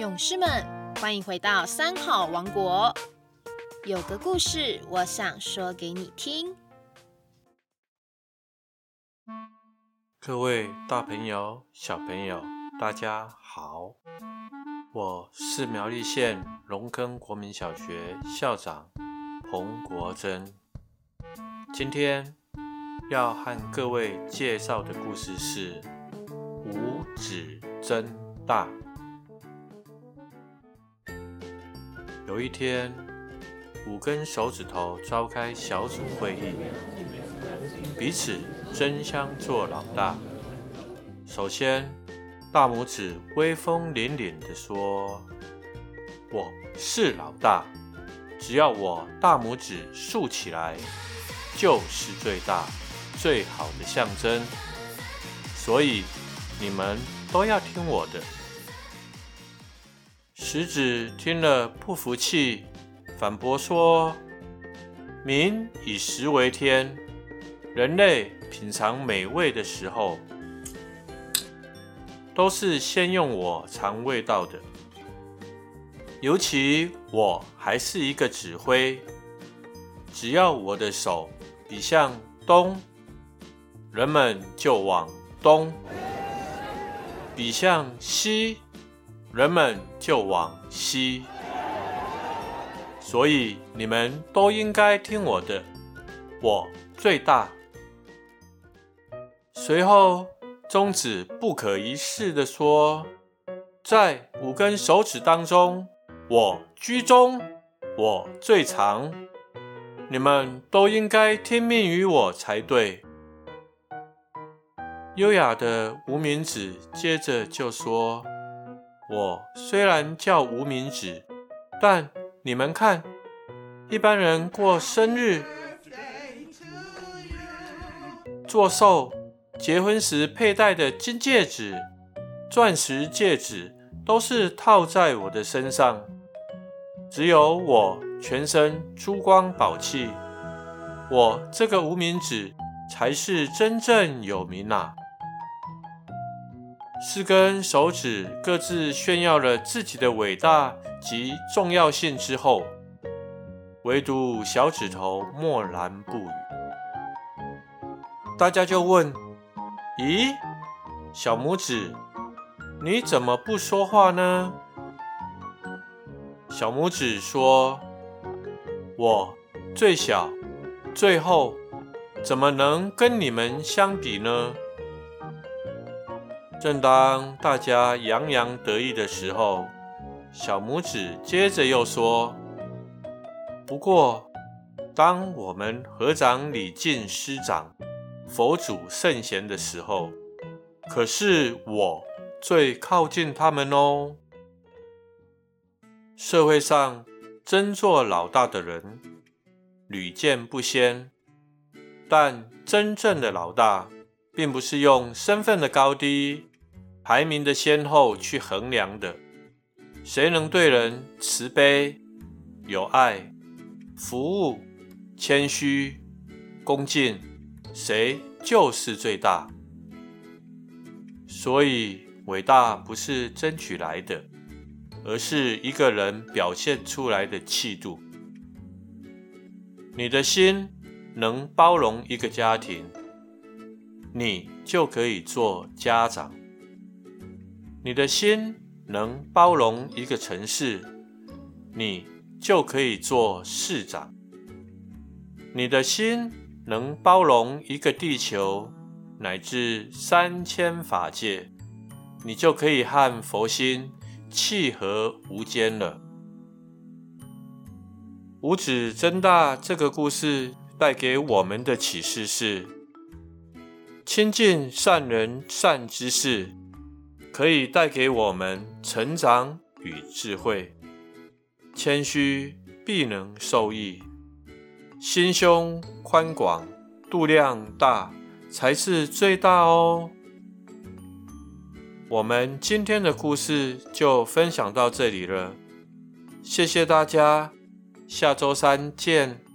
勇士们，欢迎回到三好王国。有个故事，我想说给你听。各位大朋友、小朋友，大家好，我是苗栗县龙坑国民小学校长彭国珍。今天要和各位介绍的故事是五指真大。有一天，五根手指头召开小组会议，彼此争相做老大。首先，大拇指威风凛凛地说：“我是老大，只要我大拇指竖起来，就是最大、最好的象征。所以你们都要听我的。”食指听了不服气，反驳说：“民以食为天，人类品尝美味的时候，都是先用我尝味道的。尤其我还是一个指挥，只要我的手比向东，人们就往东；比向西。”人们就往西，所以你们都应该听我的，我最大。随后，中指不可一世的说：“在五根手指当中，我居中，我最长，你们都应该听命于我才对。”优雅的无名指接着就说。我虽然叫无名指，但你们看，一般人过生日、做寿、结婚时佩戴的金戒指、钻石戒指，都是套在我的身上。只有我全身珠光宝气，我这个无名指才是真正有名啊！四根手指各自炫耀了自己的伟大及重要性之后，唯独小指头默然不语。大家就问：“咦，小拇指，你怎么不说话呢？”小拇指说：“我最小、最后，怎么能跟你们相比呢？”正当大家洋洋得意的时候，小拇指接着又说：“不过，当我们合掌礼敬师长、佛祖圣贤的时候，可是我最靠近他们哦。社会上真做老大的人屡见不鲜，但真正的老大，并不是用身份的高低。”排名的先后去衡量的，谁能对人慈悲、有爱、服务、谦虚、恭敬，谁就是最大。所以，伟大不是争取来的，而是一个人表现出来的气度。你的心能包容一个家庭，你就可以做家长。你的心能包容一个城市，你就可以做市长；你的心能包容一个地球，乃至三千法界，你就可以和佛心契合无间了。五指增大这个故事带给我们的启示是：亲近善人善之事。可以带给我们成长与智慧，谦虚必能受益，心胸宽广、度量大才是最大哦。我们今天的故事就分享到这里了，谢谢大家，下周三见。